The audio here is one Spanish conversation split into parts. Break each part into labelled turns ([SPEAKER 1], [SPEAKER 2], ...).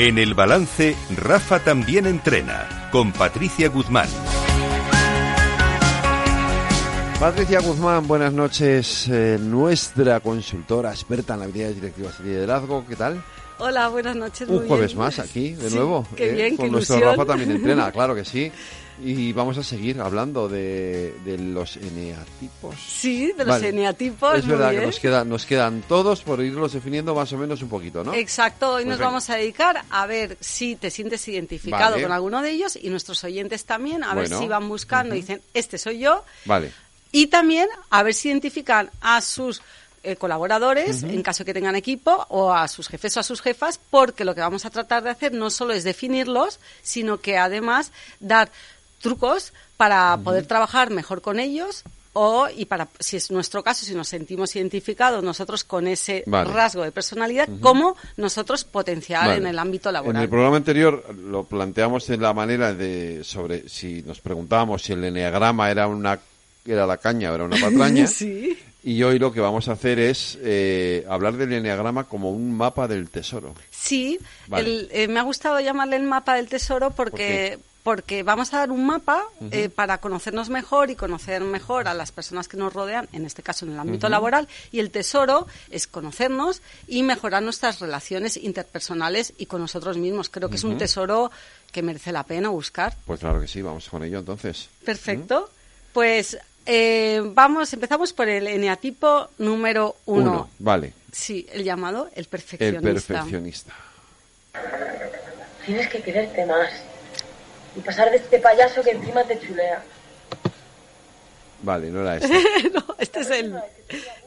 [SPEAKER 1] En el balance, Rafa también entrena, con Patricia Guzmán.
[SPEAKER 2] Patricia Guzmán, buenas noches. Eh, nuestra consultora experta en habilidades directivas y liderazgo, ¿qué tal?
[SPEAKER 3] Hola, buenas noches.
[SPEAKER 2] Un jueves más aquí, de
[SPEAKER 3] Sí,
[SPEAKER 2] nuevo.
[SPEAKER 3] qué
[SPEAKER 2] ¿eh?
[SPEAKER 3] bien,
[SPEAKER 2] Con
[SPEAKER 3] qué
[SPEAKER 2] nuestro
[SPEAKER 3] ilusión.
[SPEAKER 2] Rafa también entrena, claro que sí. Y vamos a seguir hablando de, de los eneatipos.
[SPEAKER 3] Sí, de los
[SPEAKER 2] Vale.
[SPEAKER 3] eneatipos.
[SPEAKER 2] Es
[SPEAKER 3] muy
[SPEAKER 2] verdad que nos, queda, nos quedan todos por irlos definiendo más o menos un poquito, ¿no?
[SPEAKER 3] Exacto, hoy
[SPEAKER 2] Pues
[SPEAKER 3] nos
[SPEAKER 2] venga.
[SPEAKER 3] vamos a dedicar a ver si te sientes identificado
[SPEAKER 2] Vale.
[SPEAKER 3] con alguno de ellos y nuestros oyentes también, a ver si van buscando y dicen, este soy yo,
[SPEAKER 2] Vale.
[SPEAKER 3] y también a ver si identifican a sus eh, colaboradores, en caso que tengan equipo, o a sus jefes o a sus jefas, porque lo que vamos a tratar de hacer no solo es definirlos, sino que además dar trucos para poder trabajar mejor con ellos o y para si es nuestro caso si nos sentimos identificados nosotros con ese
[SPEAKER 2] Vale.
[SPEAKER 3] rasgo de personalidad cómo nosotros potenciar
[SPEAKER 2] Vale.
[SPEAKER 3] en el ámbito
[SPEAKER 2] En
[SPEAKER 3] laboral
[SPEAKER 2] el programa anterior lo planteamos en la manera de sobre si nos preguntábamos si el eneagrama era una era la caña o era una patraña.
[SPEAKER 3] sí
[SPEAKER 2] Y hoy lo que vamos a hacer es eh, hablar del eneagrama como un mapa del tesoro.
[SPEAKER 3] Sí,
[SPEAKER 2] Vale.
[SPEAKER 3] el- eh, me ha gustado llamarle el mapa del tesoro porque porque vamos a dar un mapa eh, para conocernos mejor y conocer mejor a las personas que nos rodean, en este caso en el ámbito laboral, y el tesoro es conocernos y mejorar nuestras relaciones interpersonales y con nosotros mismos. Creo que es un tesoro que merece la pena buscar.
[SPEAKER 2] Pues claro que sí, vamos con ello entonces.
[SPEAKER 3] Perfecto. Pues eh, vamos, empezamos por el eneatipo número uno.
[SPEAKER 2] Uno, vale.
[SPEAKER 3] Sí, el llamado el
[SPEAKER 2] El
[SPEAKER 3] perfeccionista.
[SPEAKER 2] perfeccionista.
[SPEAKER 4] Tienes que quererte más. Y pasar de este payaso que encima te chulea.
[SPEAKER 2] Vale, no era este.
[SPEAKER 3] no, este es el,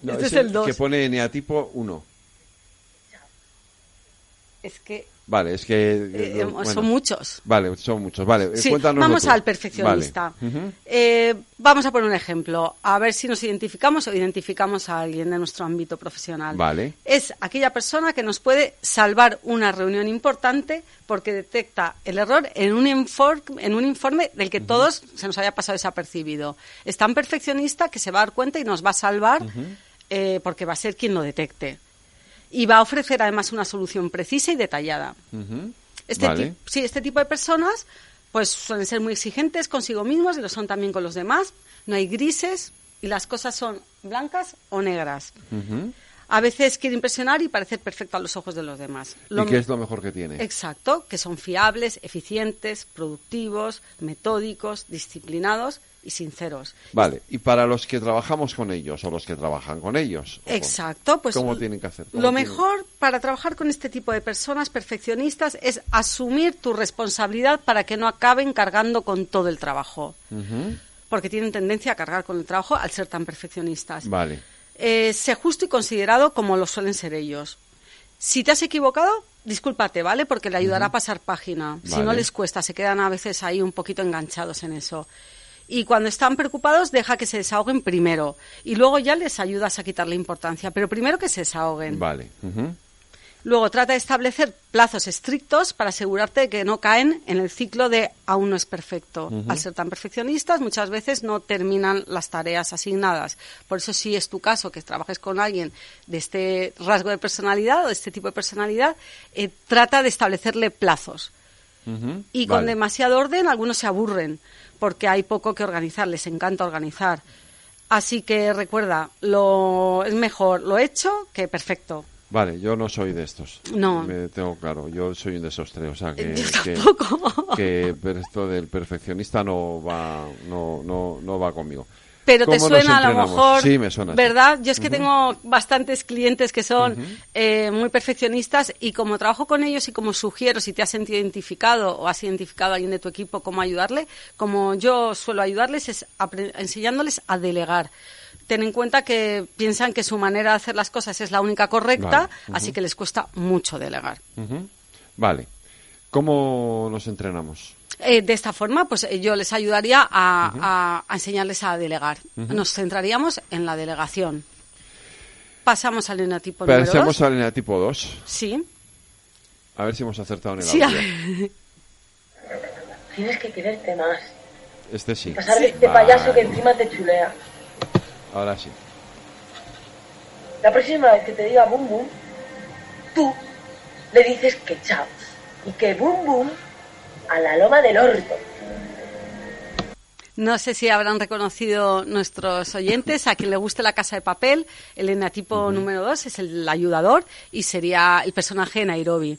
[SPEAKER 2] No,
[SPEAKER 3] este es el 2.
[SPEAKER 2] Que pone eneatipo 1.
[SPEAKER 3] Es que
[SPEAKER 2] Vale, es que...
[SPEAKER 3] eh,
[SPEAKER 2] eh, bueno.
[SPEAKER 3] son muchos.
[SPEAKER 2] Vale, son muchos. Vale, eh,
[SPEAKER 3] Sí,
[SPEAKER 2] cuéntanoslo
[SPEAKER 3] vamos al perfeccionista.
[SPEAKER 2] Vale.
[SPEAKER 3] Eh, vamos a poner un ejemplo, a ver si nos identificamos o identificamos a alguien de nuestro ámbito profesional.
[SPEAKER 2] Vale.
[SPEAKER 3] Es aquella persona que nos puede salvar una reunión importante porque detecta el error en un, infor- en un informe del que todos se nos haya pasado desapercibido. Es tan perfeccionista que se va a dar cuenta y nos va a salvar eh, porque va a ser quien lo detecte. Y va a ofrecer además una solución precisa y detallada.
[SPEAKER 2] Ujú.
[SPEAKER 3] Este,
[SPEAKER 2] Vale.
[SPEAKER 3] sí, este tipo de personas pues suelen ser muy exigentes consigo mismos y lo son también con los demás. No hay grises y las cosas son blancas o negras. A veces quiere impresionar y parecer perfecto a los ojos de los demás. Lo-
[SPEAKER 2] ¿Y qué es lo mejor que tiene?
[SPEAKER 3] Exacto, que son fiables, eficientes, productivos, metódicos, disciplinados y sinceros.
[SPEAKER 2] Vale, y para los que trabajamos con ellos o los que trabajan con ellos.
[SPEAKER 3] Exacto, pues
[SPEAKER 2] ¿Cómo tienen que hacer? ¿Cómo
[SPEAKER 3] Lo
[SPEAKER 2] tienen-
[SPEAKER 3] mejor para trabajar con este tipo de personas perfeccionistas es asumir tu responsabilidad para que no acaben cargando con todo el trabajo, porque tienen tendencia a cargar con el trabajo al ser tan perfeccionistas.
[SPEAKER 2] Vale.
[SPEAKER 3] Eh, sé justo y considerado como lo suelen ser ellos. Si te has equivocado, discúlpate, ¿vale? Porque le ayudará a pasar página. Si no les cuesta, se quedan a veces ahí un poquito enganchados en eso. Y cuando están preocupados, deja que se desahoguen primero. Y luego ya les ayudas a quitarle importancia. Pero primero que se desahoguen.
[SPEAKER 2] Vale.
[SPEAKER 3] Luego trata de establecer plazos estrictos para asegurarte de que no caen en el ciclo de aún no es perfecto. Al ser tan perfeccionistas, muchas veces no terminan las tareas asignadas. Por eso, si es tu caso que trabajes con alguien de este rasgo de personalidad o de este tipo de personalidad, eh, trata de establecerle plazos. Y con
[SPEAKER 2] Vale.
[SPEAKER 3] demasiado orden, algunos se aburren porque hay poco que organizar, les encanta organizar. Así que recuerda, lo es mejor lo hecho que perfecto.
[SPEAKER 2] Vale, yo no soy de estos.
[SPEAKER 3] No.
[SPEAKER 2] Me tengo claro, yo soy un desastre, o sea que...
[SPEAKER 3] Yo
[SPEAKER 2] que- que esto del perfeccionista no va no no no va conmigo
[SPEAKER 3] Pero te
[SPEAKER 2] ¿Cómo nos
[SPEAKER 3] suena a lo mejor,
[SPEAKER 2] sí me suena sí.
[SPEAKER 3] ¿verdad? Yo es que tengo bastantes clientes que son eh, muy perfeccionistas y como trabajo con ellos y como sugiero, si te has sentido identificado o has identificado a alguien de tu equipo, cómo ayudarle, como yo suelo ayudarles es enseñándoles a delegar. Ten en cuenta que piensan que su manera de hacer las cosas es la única correcta,
[SPEAKER 2] Vale.
[SPEAKER 3] así que les cuesta mucho delegar.
[SPEAKER 2] Vale cómo nos entrenamos
[SPEAKER 3] Eh, de esta forma, pues eh, yo les ayudaría a, a- a enseñarles a delegar. Nos centraríamos en la delegación. Pasamos al eneatipo número
[SPEAKER 2] Pasemos
[SPEAKER 3] dos.
[SPEAKER 2] al eneatipo 2
[SPEAKER 3] Sí.
[SPEAKER 2] a ver si hemos acertado en el
[SPEAKER 3] Sí, a
[SPEAKER 2] audio.
[SPEAKER 3] ver.
[SPEAKER 4] Tienes que quererte más.
[SPEAKER 2] este sí
[SPEAKER 4] pasar de este
[SPEAKER 2] Vale.
[SPEAKER 4] payaso que encima te chulea.
[SPEAKER 2] ahora sí
[SPEAKER 4] La próxima vez que te diga bum bum, tú le dices que chao. y que boom boom a la loma del orto.
[SPEAKER 3] No sé si habrán reconocido nuestros oyentes a quien le guste la casa de papel. El eneatipo número dos es el ayudador y sería el personaje de Nairobi.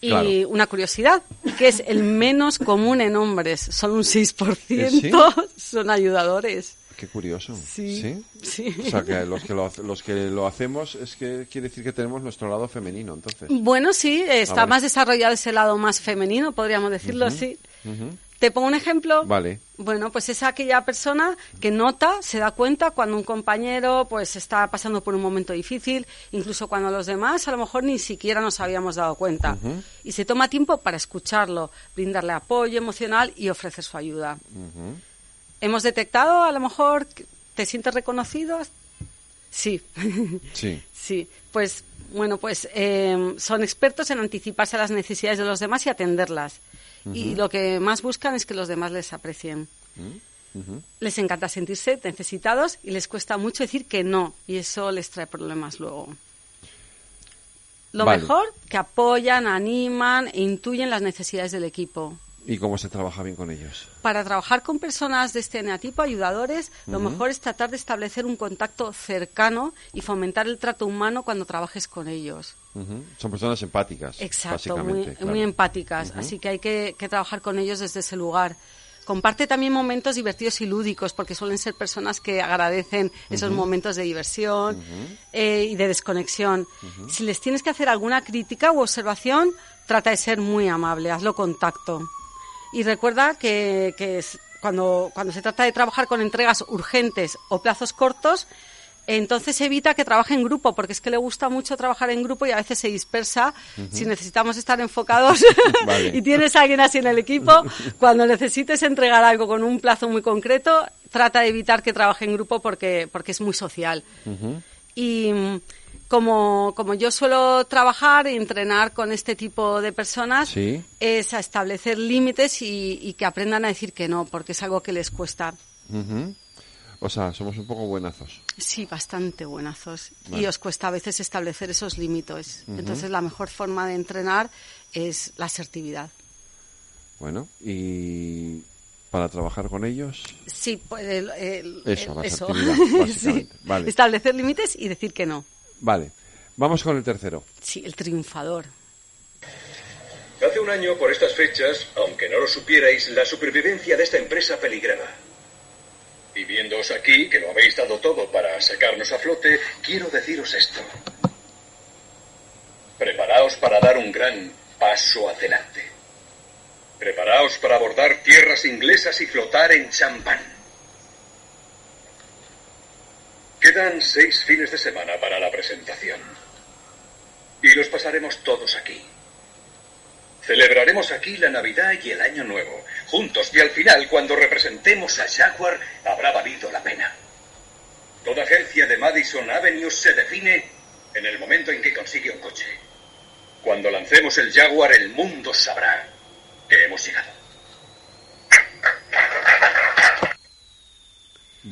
[SPEAKER 3] Y
[SPEAKER 2] Claro.
[SPEAKER 3] una curiosidad, que es el menos común en hombres. Solo un 6%
[SPEAKER 2] ¿Sí?
[SPEAKER 3] son ayudadores.
[SPEAKER 2] Qué curioso.
[SPEAKER 3] Sí, sí.
[SPEAKER 2] O sea, que los que, lo, los que lo hacemos es que quiere decir que tenemos nuestro lado femenino, entonces.
[SPEAKER 3] Bueno, sí, está
[SPEAKER 2] Ah, vale.
[SPEAKER 3] más desarrollado ese lado más femenino, podríamos decirlo así.
[SPEAKER 2] Ujú.
[SPEAKER 3] Te pongo un ejemplo.
[SPEAKER 2] Vale.
[SPEAKER 3] Bueno, pues es aquella persona que nota, se da cuenta cuando un compañero pues está pasando por un momento difícil, incluso cuando los demás a lo mejor ni siquiera nos habíamos dado cuenta. Y se toma tiempo para escucharlo, brindarle apoyo emocional y ofrecer su ayuda.
[SPEAKER 2] Ujú.
[SPEAKER 3] ¿Hemos detectado a lo mejor te sientes reconocido? Sí.
[SPEAKER 2] Sí.
[SPEAKER 3] Sí, pues bueno, pues eh, son expertos en anticiparse a las necesidades de los demás y atenderlas. Y lo que más buscan es que los demás les aprecien. Les encanta sentirse necesitados y les cuesta mucho decir que no, y eso les trae problemas luego. Lo
[SPEAKER 2] Vale.
[SPEAKER 3] mejor, que apoyan, animan e intuyen las necesidades del equipo.
[SPEAKER 2] ¿Y cómo se trabaja bien con ellos?
[SPEAKER 3] Para trabajar con personas de este eneatipo, ayudadores, lo mejor es tratar de establecer un contacto cercano y fomentar el trato humano cuando trabajes con ellos.
[SPEAKER 2] Ujú. Son personas empáticas.
[SPEAKER 3] Exacto, muy,
[SPEAKER 2] básicamente, claro.
[SPEAKER 3] muy empáticas, así que hay que, que trabajar con ellos desde ese lugar. Comparte también momentos divertidos y lúdicos, porque suelen ser personas que agradecen esos momentos de diversión eh, y de desconexión. Si les tienes que hacer alguna crítica u observación, trata de ser muy amable, hazlo con tacto. Y recuerda que, que es- cuando, cuando se trata de trabajar con entregas urgentes o plazos cortos, entonces evita que trabaje en grupo, porque es que le gusta mucho trabajar en grupo y a veces se dispersa. Si necesitamos estar enfocados
[SPEAKER 2] Vale.
[SPEAKER 3] y tienes a alguien así en el equipo, cuando necesites entregar algo con un plazo muy concreto, trata de evitar que trabaje en grupo porque, porque es muy social. Y como, como yo suelo trabajar y entrenar con este tipo de personas,
[SPEAKER 2] Sí.
[SPEAKER 3] es a establecer límites y, y que aprendan a decir que no, porque es algo que les cuesta.
[SPEAKER 2] O sea, somos un poco buenazos.
[SPEAKER 3] Sí, bastante buenazos.
[SPEAKER 2] Vale.
[SPEAKER 3] Y os cuesta a veces establecer esos límites. Entonces, la mejor forma de entrenar es la asertividad.
[SPEAKER 2] Bueno, y para trabajar con ellos,
[SPEAKER 3] Sí, pues, el- el-
[SPEAKER 2] Eso,
[SPEAKER 3] el-
[SPEAKER 2] la
[SPEAKER 3] eso.
[SPEAKER 2] asertividad, básicamente. Vale.
[SPEAKER 3] Establecer límites y decir que no.
[SPEAKER 2] Vale. Vamos con el tercero.
[SPEAKER 3] Sí, el triunfador.
[SPEAKER 5] Hace un año, por estas fechas, aunque no lo supierais, la supervivencia de esta empresa peligraba. Y viéndoos aquí, que lo habéis dado todo para sacarnos a flote, quiero deciros esto. Preparaos para dar un gran paso adelante. Preparaos para abordar tierras inglesas y flotar en champán. Quedan seis fines de semana para la presentación. Y los pasaremos todos aquí. Celebraremos aquí la Navidad y el Año Nuevo, juntos, y al final, cuando representemos a Jaguar, habrá valido la pena. Toda agencia de Madison Avenue se define en el momento en que consigue un coche. Cuando lancemos el Jaguar, el mundo sabrá que hemos llegado.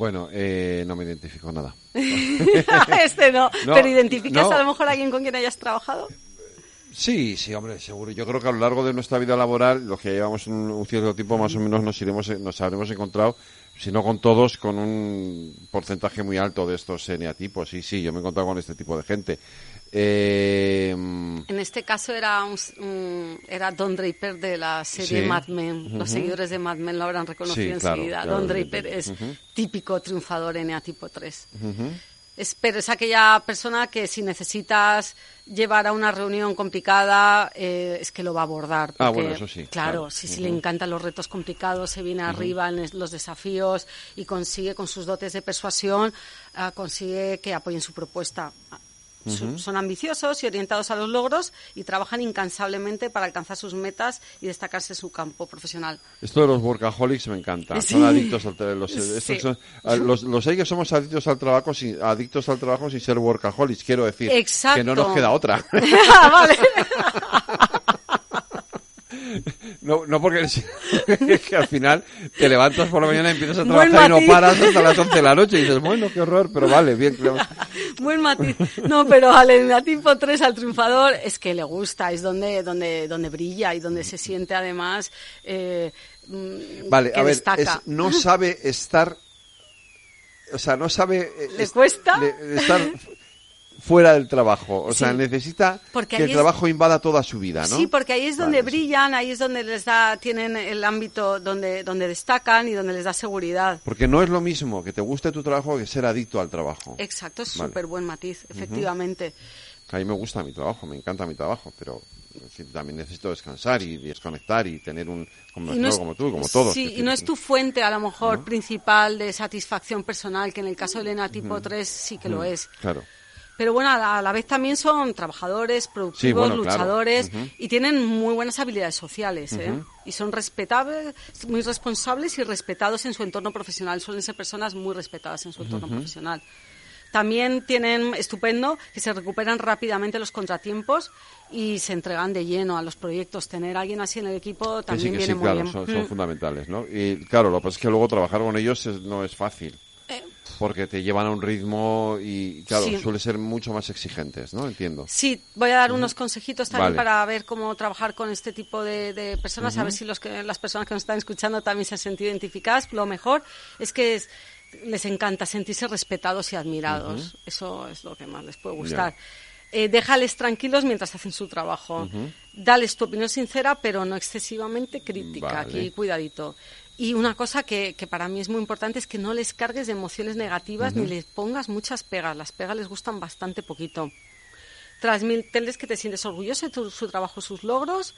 [SPEAKER 2] Bueno, eh, no me identifico nada.
[SPEAKER 3] este no.
[SPEAKER 2] No,
[SPEAKER 3] ¿Pero identificas
[SPEAKER 2] no.
[SPEAKER 3] a lo mejor a alguien con quien hayas trabajado?
[SPEAKER 2] Sí, sí, hombre, seguro. Yo creo que a lo largo de nuestra vida laboral, los que llevamos un, un cierto tiempo, más o menos nos iremos, nos habremos encontrado, si no con todos, con un porcentaje muy alto de estos eneatipos. Sí, sí, yo me he encontrado con este tipo de gente. Eh,
[SPEAKER 3] este caso era un, un- era Don Draper de la serie
[SPEAKER 2] Sí.
[SPEAKER 3] Mad Men. Los seguidores de Mad Men lo habrán reconocido
[SPEAKER 2] Sí, claro,
[SPEAKER 3] enseguida.
[SPEAKER 2] claro,
[SPEAKER 3] Don Draper es típico triunfador NA tipo 3. Es, pero es aquella persona que si necesitas llevar a una reunión complicada, eh, es que lo va a abordar.
[SPEAKER 2] Ah, bueno, eso sí,
[SPEAKER 3] Claro,
[SPEAKER 2] claro.
[SPEAKER 3] sí, sí, le encantan los retos complicados, se viene arriba en los desafíos y consigue con sus dotes de persuasión, ah, consigue que apoyen su propuesta. Son ambiciosos y orientados a los logros y trabajan incansablemente para alcanzar sus metas y destacarse en su campo profesional.
[SPEAKER 2] esto de los workaholics me encanta.
[SPEAKER 3] Sí.
[SPEAKER 2] Son adictos al tra- los,
[SPEAKER 3] Sí.
[SPEAKER 2] son- a- los, los hay que somos adictos al trabajo sin, adictos al trabajo sin ser workaholics, quiero decir.
[SPEAKER 3] Exacto.
[SPEAKER 2] Que no nos queda otra.
[SPEAKER 3] Ah, vale.
[SPEAKER 2] No, no porque es que al final te levantas por la mañana y empiezas a trabajar y no paras hasta las 11 de la noche y dices, bueno, qué horror, pero vale, bien. claro.
[SPEAKER 3] Buen matiz. No, pero al eneatipo 3, al triunfador, es que le gusta, es donde, donde, donde brilla y donde se siente además eh, mm,
[SPEAKER 2] Vale,
[SPEAKER 3] que
[SPEAKER 2] a ver,
[SPEAKER 3] destaca.
[SPEAKER 2] es- no sabe estar, o sea, no sabe eh,
[SPEAKER 3] ¿Le
[SPEAKER 2] est-
[SPEAKER 3] cuesta?
[SPEAKER 2] le- estar fuera del trabajo, o sea, necesita
[SPEAKER 3] Porque
[SPEAKER 2] que el
[SPEAKER 3] es-
[SPEAKER 2] trabajo invada toda su vida, ¿no?
[SPEAKER 3] Sí, porque ahí es donde
[SPEAKER 2] Vale,
[SPEAKER 3] brillan, ahí es donde les da, tienen el ámbito donde, donde destacan y donde les da seguridad.
[SPEAKER 2] Porque no es lo mismo que te guste tu trabajo que ser adicto al trabajo.
[SPEAKER 3] Exacto, es
[SPEAKER 2] Vale.
[SPEAKER 3] súper buen matiz, efectivamente.
[SPEAKER 2] A mí me gusta mi trabajo, me encanta mi trabajo, pero en fin, también necesito descansar y desconectar y tener un como,
[SPEAKER 3] Y no es-
[SPEAKER 2] como tú, como todos.
[SPEAKER 3] Sí, y no es tu fuente a lo mejor principal de satisfacción personal, que en el caso del enatipo 3 sí que lo es.
[SPEAKER 2] Claro.
[SPEAKER 3] Pero bueno, a la, vez también son trabajadores, productivos,
[SPEAKER 2] bueno, claro.
[SPEAKER 3] luchadores y tienen muy buenas habilidades sociales. ¿eh? Y son respetables, muy responsables y respetados en su entorno profesional. Suelen ser personas muy respetadas en su entorno profesional. También tienen estupendo que se recuperan rápidamente los contratiempos y se entregan de lleno a los proyectos. Tener a alguien así en el equipo
[SPEAKER 2] Que
[SPEAKER 3] también
[SPEAKER 2] sí, que
[SPEAKER 3] viene
[SPEAKER 2] sí,
[SPEAKER 3] muy
[SPEAKER 2] claro,
[SPEAKER 3] bien.
[SPEAKER 2] son, son
[SPEAKER 3] Mm.
[SPEAKER 2] fundamentales, ¿no? Y claro, lo que pasa es que luego trabajar con ellos es- no es fácil. Porque te llevan a un ritmo y, claro,
[SPEAKER 3] Sí.
[SPEAKER 2] suele ser mucho más exigentes, ¿no? Entiendo.
[SPEAKER 3] Sí, voy a dar unos consejitos también
[SPEAKER 2] Vale.
[SPEAKER 3] para ver cómo trabajar con este tipo de, de personas, a ver si los que, las personas que nos están escuchando también se han sentido identificadas. Lo mejor es que es- les encanta sentirse respetados y admirados. Eso es lo que más les puede gustar. Eh, déjales tranquilos mientras hacen su trabajo. Dales tu opinión sincera, pero no excesivamente crítica.
[SPEAKER 2] Vale.
[SPEAKER 3] Aquí, cuidadito. Y una cosa que, que para mí es muy importante es que no les cargues de emociones negativas ni les pongas muchas pegas. Las pegas les gustan bastante poquito transmíteles que te sientes orgulloso de tu- su trabajo, sus logros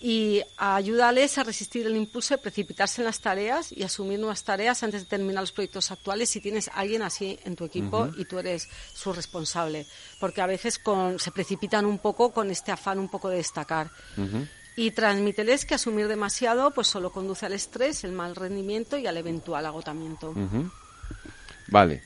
[SPEAKER 3] y ayúdales a resistir el impulso de precipitarse en las tareas y asumir nuevas tareas antes de terminar los proyectos actuales si tienes a alguien así en tu equipo y tú eres su responsable. Porque a veces con- se precipitan un poco con este afán un poco de destacar. Y transmíteles que asumir demasiado pues solo conduce al estrés, el mal rendimiento y al eventual agotamiento.
[SPEAKER 2] Vale.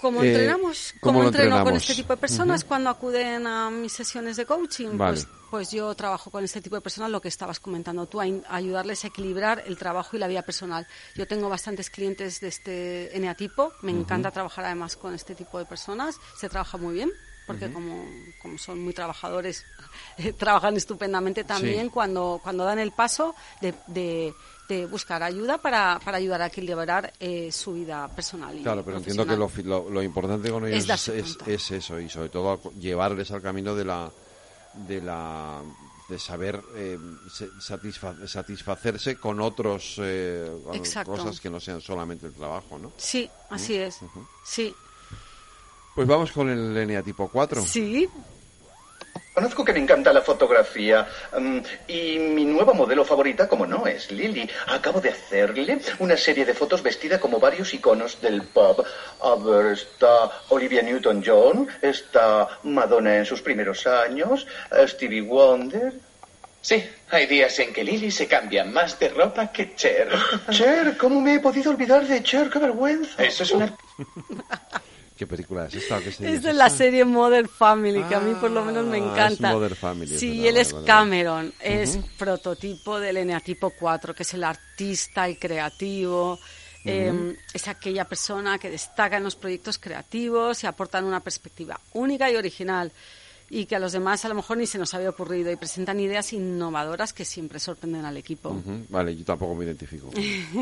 [SPEAKER 3] ¿Cómo
[SPEAKER 2] Eh,
[SPEAKER 3] entrenamos?
[SPEAKER 2] ¿cómo
[SPEAKER 3] ¿Cómo,
[SPEAKER 2] lo
[SPEAKER 3] entreno con este tipo de personas cuando acuden a mis sesiones de coaching?
[SPEAKER 2] Vale.
[SPEAKER 3] Pues, pues yo trabajo con este tipo de personas, lo que estabas comentando tú, a ayudarles a equilibrar el trabajo y la vida personal. Yo tengo bastantes clientes de este eneatipo, me encanta trabajar además con este tipo de personas, se trabaja muy bien. Porque como, como son muy trabajadores, trabajan estupendamente también
[SPEAKER 2] Sí.
[SPEAKER 3] cuando, cuando dan el paso de, de- de buscar ayuda para, para ayudar a equilibrar eh, su vida personal. y
[SPEAKER 2] Claro, pero entiendo que lo, lo, lo importante con ellos
[SPEAKER 3] Es
[SPEAKER 2] es, eso y sobre todo llevarles al camino de la de la de saber eh, se- satisfa- satisfacerse con otros eh, cosas que no sean solamente el trabajo, ¿no?
[SPEAKER 3] Sí, así es. Sí,
[SPEAKER 2] Pues vamos con el eneatipo 4.
[SPEAKER 3] sí.
[SPEAKER 6] Conozco que me encanta la fotografía mm, y mi nueva modelo favorita, como no, es Lily. Acabo de hacerle una serie de fotos vestida como varios iconos del pub. A ver, está Olivia Newton-John, está Madonna en sus primeros años, Stevie Wonder.
[SPEAKER 7] Sí, hay días en que Lily se cambia más de ropa que Cher.
[SPEAKER 6] Cher, ¿cómo me he podido olvidar de Cher? ¡Qué vergüenza!
[SPEAKER 7] Eso es una...
[SPEAKER 2] ¿Qué película es esta? ¿Qué
[SPEAKER 3] Es de la serie Modern Family, que a mí por lo menos me
[SPEAKER 2] Ah,
[SPEAKER 3] encanta.
[SPEAKER 2] es Family,
[SPEAKER 3] sí, él es
[SPEAKER 2] vale.
[SPEAKER 3] Cameron, es prototipo del eneatipo 4, que es el artista, el creativo. eh, es aquella persona que destaca en los proyectos creativos y aportan una perspectiva única y original y que a los demás a lo mejor ni se nos había ocurrido y presentan ideas innovadoras que siempre sorprenden al equipo.
[SPEAKER 2] Ujú, Vale, yo tampoco me identifico.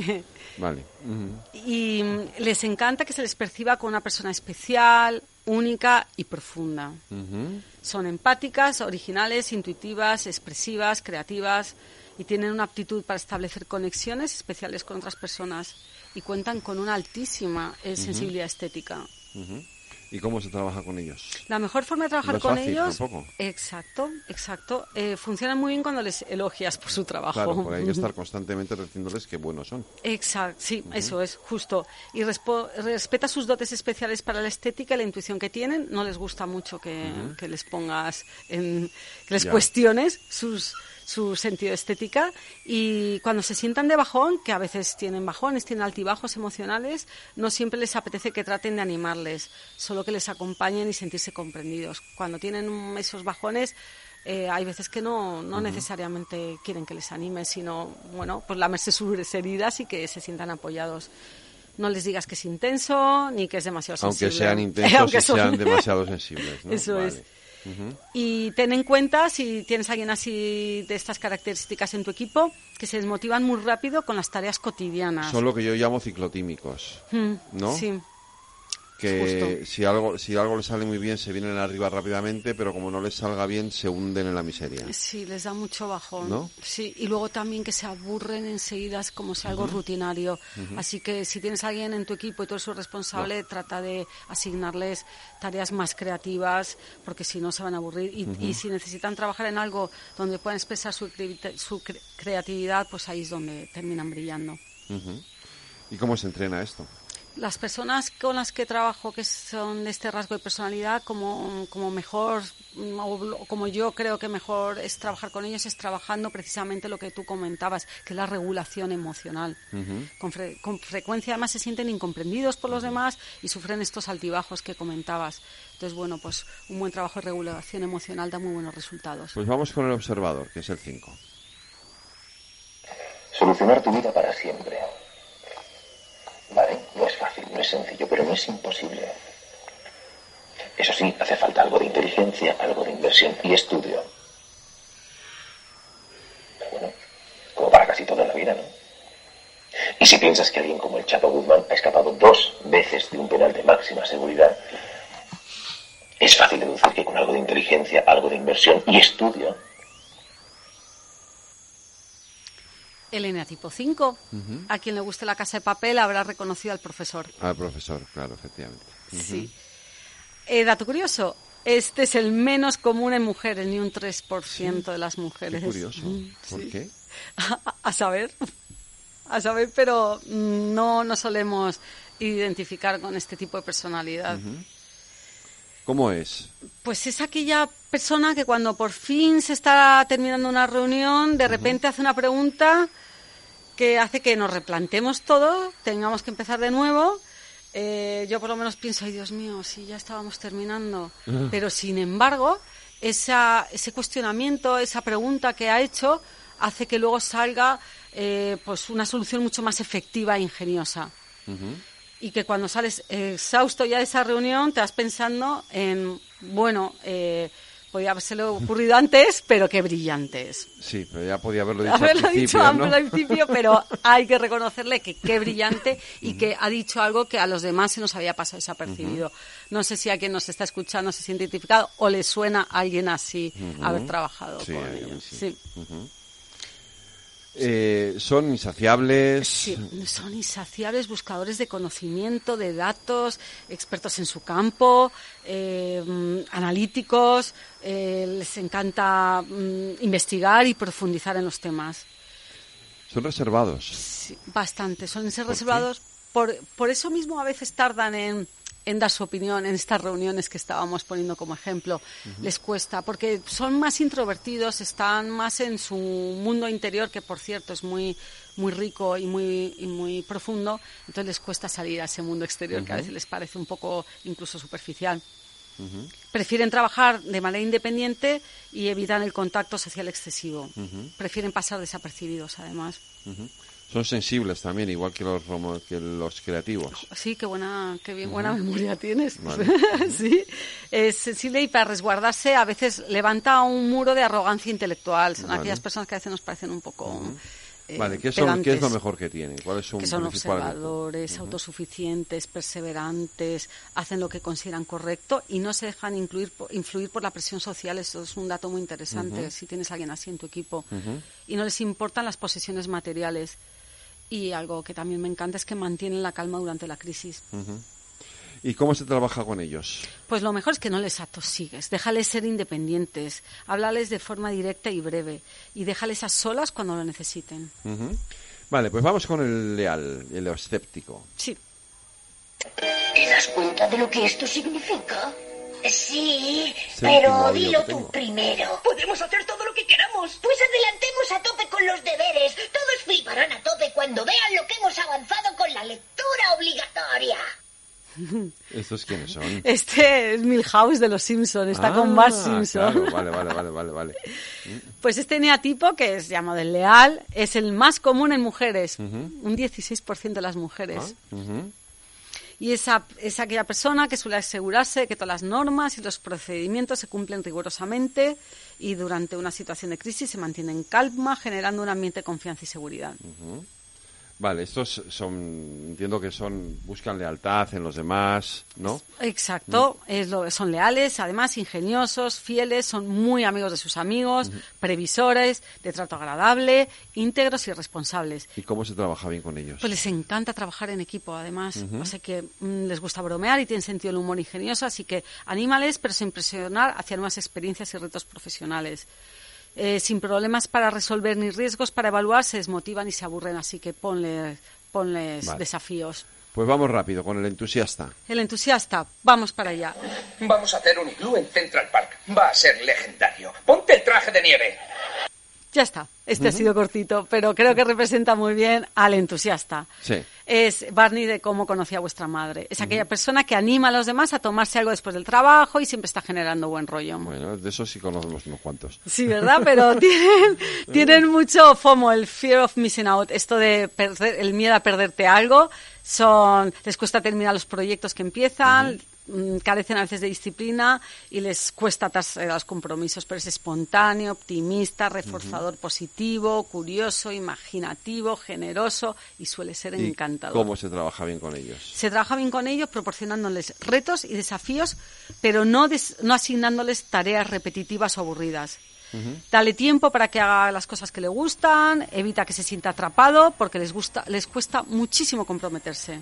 [SPEAKER 2] vale. ujú.
[SPEAKER 3] y mm, les encanta que se les perciba como una persona especial, única y profunda.
[SPEAKER 2] Ujú.
[SPEAKER 3] Son empáticas, originales, intuitivas, expresivas, creativas y tienen una aptitud para establecer conexiones especiales con otras personas y cuentan con una altísima eh, sensibilidad estética.
[SPEAKER 2] ¿Y cómo se trabaja con ellos?
[SPEAKER 3] La mejor forma de trabajar
[SPEAKER 2] No es
[SPEAKER 3] con
[SPEAKER 2] fácil
[SPEAKER 3] ellos,
[SPEAKER 2] tampoco.
[SPEAKER 3] exacto, exacto, eh, funcionan muy bien cuando les elogias por su trabajo.
[SPEAKER 2] Claro, porque hay que estar constantemente diciéndoles que buenos son.
[SPEAKER 3] Exacto, sí, eso es, justo. Y respeta sus dotes especiales para la estética y la intuición que tienen. No les gusta mucho que, que les pongas, en, que les
[SPEAKER 2] Ya.
[SPEAKER 3] cuestiones sus, su sentido de estética. Y cuando se sientan de bajón, que a veces tienen bajones, tienen altibajos emocionales, no siempre les apetece que traten de animarles, solo que les acompañen y sentirse comprendidos. Cuando tienen esos bajones, eh, hay veces que no, no necesariamente quieren que les anime, sino, bueno, pues lamerse sus heridas y que se sientan apoyados. No les digas que es intenso ni que es demasiado
[SPEAKER 2] Aunque
[SPEAKER 3] sensible.
[SPEAKER 2] sean intensos
[SPEAKER 3] Aunque
[SPEAKER 2] y sean demasiado sensibles. ¿no?
[SPEAKER 3] Eso
[SPEAKER 2] Vale.
[SPEAKER 3] es. Y ten en cuenta, si tienes a alguien así de estas características en tu equipo, que se desmotivan muy rápido con las tareas cotidianas.
[SPEAKER 2] Son lo que yo llamo ciclotímicos,
[SPEAKER 3] Mm,
[SPEAKER 2] ¿no?
[SPEAKER 3] Sí.
[SPEAKER 2] Que
[SPEAKER 3] Justo.
[SPEAKER 2] si algo si algo les sale muy bien se vienen arriba rápidamente, pero como no les salga bien se hunden en la miseria.
[SPEAKER 3] Sí, les da mucho bajón.
[SPEAKER 2] ¿No?
[SPEAKER 3] Sí, y luego también que se aburren enseguida como si algo rutinario. Así que si tienes a alguien en tu equipo y tú eres responsable, trata de asignarles tareas más creativas, porque si no se van a aburrir. Y, y si necesitan trabajar en algo donde puedan expresar su, creati- su cre- creatividad, pues ahí es donde terminan brillando.
[SPEAKER 2] ¿Y cómo se entrena esto?
[SPEAKER 3] Las personas con las que trabajo que son de este rasgo de personalidad, como, como mejor, o como yo creo que mejor es trabajar con ellos, es trabajando precisamente lo que tú comentabas, que es la regulación emocional. con, fre- con frecuencia además se sienten incomprendidos por los demás y sufren estos altibajos que comentabas. Entonces, bueno, pues un buen trabajo de regulación emocional da muy buenos resultados.
[SPEAKER 2] Pues vamos con el observador, que es el 5.
[SPEAKER 8] Solucionar tu vida para siempre. No es sencillo, pero no es imposible. Eso sí, hace falta algo de inteligencia, algo de inversión y estudio. Pero bueno, como para casi toda la vida, ¿no? Y si piensas que alguien como el Chapo Guzmán ha escapado dos veces de un penal de máxima seguridad, es fácil deducir que con algo de inteligencia, algo de inversión y estudio,
[SPEAKER 3] Elena tipo 5. A quien le guste la casa de papel habrá reconocido al profesor.
[SPEAKER 2] Al profesor, claro, efectivamente.
[SPEAKER 3] Sí. Eh, dato curioso. Este es el menos común en mujeres, ni un 3% de las mujeres.
[SPEAKER 2] Qué curioso. ¿Por
[SPEAKER 3] sí.
[SPEAKER 2] qué?
[SPEAKER 3] A, a saber, a saber, pero mm, no nos solemos identificar con este tipo de personalidad.
[SPEAKER 2] ¿Cómo es?
[SPEAKER 3] Pues es aquella persona que cuando por fin se está terminando una reunión, de repente hace una pregunta que hace que nos replantemos todo, tengamos que empezar de nuevo. Eh, yo por lo menos pienso, ay Dios mío, si ya estábamos terminando. Pero sin embargo, esa, ese cuestionamiento, esa pregunta que ha hecho, hace que luego salga eh, pues una solución mucho más efectiva e ingeniosa y que cuando sales exhausto ya de esa reunión te vas pensando en, bueno, eh, podía habérsele ocurrido antes, pero qué brillante es.
[SPEAKER 2] Sí, pero ya podía haberlo dicho
[SPEAKER 3] Haberlo
[SPEAKER 2] al
[SPEAKER 3] dicho
[SPEAKER 2] principio,
[SPEAKER 3] antes
[SPEAKER 2] ¿no?
[SPEAKER 3] al principio, pero hay que reconocerle que qué brillante y que ha dicho algo que a los demás se nos había pasado desapercibido. No sé si a quien nos está escuchando se siente identificado o le suena a alguien así haber trabajado
[SPEAKER 2] Sí,
[SPEAKER 3] con ellos.
[SPEAKER 2] sí.
[SPEAKER 3] Sí.
[SPEAKER 2] Eh, son insaciables.
[SPEAKER 3] Sí, son insaciables buscadores de conocimiento, de datos, expertos en su campo, eh, analíticos, eh, les encanta mm, investigar y profundizar en los temas.
[SPEAKER 2] Son reservados.
[SPEAKER 3] Sí, bastante, suelen ser reservados. Por, por eso mismo a veces tardan en, en dar su opinión en estas reuniones que estábamos poniendo como ejemplo. Les cuesta, porque son más introvertidos, están más en su mundo interior, que por cierto es muy, muy rico y muy, y muy profundo, entonces les cuesta salir a ese mundo exterior que a veces les parece un poco incluso superficial. Prefieren trabajar de manera independiente y evitan el contacto social excesivo. Prefieren pasar desapercibidos, además.
[SPEAKER 2] Son sensibles también, igual que los, que los creativos.
[SPEAKER 3] Sí, qué buena, qué bien, buena memoria tienes.
[SPEAKER 2] Vale.
[SPEAKER 3] sí, es sensible y para resguardarse a veces levanta un muro de arrogancia intelectual. Son
[SPEAKER 2] Vale.
[SPEAKER 3] aquellas personas que a veces nos parecen un poco. eh,
[SPEAKER 2] vale, ¿qué, son, ¿qué es lo mejor que tienen? ¿Cuál es su
[SPEAKER 3] Que son observadores, autosuficientes, perseverantes, hacen lo que consideran correcto y no se dejan incluir, influir por la presión social. Eso es un dato muy interesante si tienes a alguien así en tu equipo. Y no les importan las posesiones materiales. Y algo que también me encanta es que mantienen la calma durante la crisis.
[SPEAKER 2] ¿Y cómo se trabaja con ellos?
[SPEAKER 3] Pues lo mejor es que no les atosigues, déjales ser independientes, háblales de forma directa y breve y déjales a solas cuando lo necesiten.
[SPEAKER 2] Vale, pues vamos con el leal, el escéptico.
[SPEAKER 3] Sí,
[SPEAKER 9] ¿Te das cuenta de lo que esto significa? Sí,
[SPEAKER 2] Séptimo
[SPEAKER 9] pero dilo tú primero. Podemos hacer todo lo que queramos. Pues adelantemos a tope con los deberes. Todos fliparán a tope cuando vean lo que hemos avanzado con la lectura obligatoria.
[SPEAKER 2] ¿Estos quiénes son?
[SPEAKER 3] Este es Milhouse de los Simpson, está con Bart
[SPEAKER 2] Ah,
[SPEAKER 3] Simpson.
[SPEAKER 2] claro, vale, vale, vale, vale, vale.
[SPEAKER 3] Pues este neatipo, que es llamado el leal, es el más común en mujeres, un 16% de las mujeres.
[SPEAKER 2] Ujú.
[SPEAKER 3] Y esa, es aquella persona que suele asegurarse de que todas las normas y los procedimientos se cumplen rigurosamente y durante una situación de crisis se mantiene en calma, generando un ambiente de confianza y seguridad.
[SPEAKER 2] Vale, estos son, entiendo que son, buscan lealtad en los demás, ¿no?
[SPEAKER 3] Exacto, es lo, son leales, además ingeniosos, fieles, son muy amigos de sus amigos, previsores, de trato agradable, íntegros y responsables.
[SPEAKER 2] ¿Y cómo se trabaja bien con ellos?
[SPEAKER 3] Pues les encanta trabajar en equipo, además. O sea que mm, les gusta bromear y tienen sentido del humor ingenioso, así que anímales, pero sin presionar hacia nuevas experiencias y retos profesionales. Eh, sin problemas para resolver ni riesgos para evaluar, se desmotivan y se aburren, así que ponles, ponles
[SPEAKER 2] Vale.
[SPEAKER 3] desafíos.
[SPEAKER 2] Pues vamos rápido, con el entusiasta.
[SPEAKER 3] El entusiasta, vamos para allá.
[SPEAKER 7] Vamos a hacer un iglú en Central Park. Va a ser legendario. Ponte el traje de nieve.
[SPEAKER 3] Ya está. Este ha sido cortito, pero creo que representa muy bien al entusiasta.
[SPEAKER 2] Sí.
[SPEAKER 3] Es Barney de cómo conocía a vuestra madre. Es aquella persona que anima a los demás a tomarse algo después del trabajo y siempre está generando buen rollo.
[SPEAKER 2] Bueno, de eso sí conocemos unos cuantos.
[SPEAKER 3] Sí, ¿verdad? Pero tienen, tienen mucho FOMO, el fear of missing out, esto de perder, el miedo a perderte algo. Son, les cuesta terminar los proyectos que empiezan, carecen a veces de disciplina y les cuesta atarse los compromisos, pero es espontáneo, optimista, reforzador positivo, curioso, imaginativo, generoso y suele ser
[SPEAKER 2] ¿Y
[SPEAKER 3] encantador.
[SPEAKER 2] cómo se trabaja bien con ellos?
[SPEAKER 3] Se trabaja bien con ellos proporcionándoles retos y desafíos, pero no, des- no asignándoles tareas repetitivas o aburridas. Dale tiempo para que haga las cosas que le gustan, evita que se sienta atrapado porque les gusta, les cuesta muchísimo comprometerse.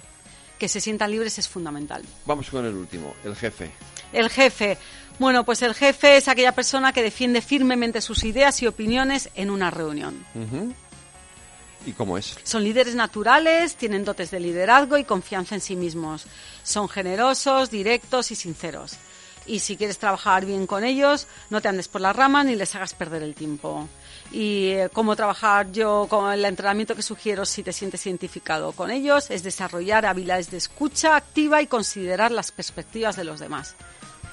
[SPEAKER 3] Que se sientan libres es fundamental.
[SPEAKER 2] Vamos con el último, el jefe.
[SPEAKER 3] El jefe. Bueno, pues el jefe es aquella persona que defiende firmemente sus ideas y opiniones en una reunión.
[SPEAKER 2] ¿Y cómo es?
[SPEAKER 3] Son líderes naturales, tienen dotes de liderazgo y confianza en sí mismos. Son generosos, directos y sinceros. Y si quieres trabajar bien con ellos, no te andes por las ramas ni les hagas perder el tiempo. Y eh, cómo trabajar yo con el entrenamiento que sugiero si te sientes identificado con ellos es desarrollar habilidades de escucha activa y considerar las perspectivas de los demás.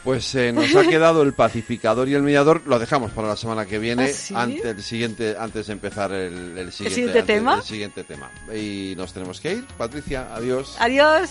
[SPEAKER 2] Pues eh, nos ha quedado el pacificador y el mediador. Lo dejamos para la semana que viene,
[SPEAKER 3] ¿Ah, sí?
[SPEAKER 2] antes, el siguiente, antes de empezar el, el siguiente,
[SPEAKER 3] siguiente
[SPEAKER 2] antes-
[SPEAKER 3] tema?
[SPEAKER 2] el siguiente tema. Y nos tenemos que ir. Patricia, adiós.
[SPEAKER 3] Adiós.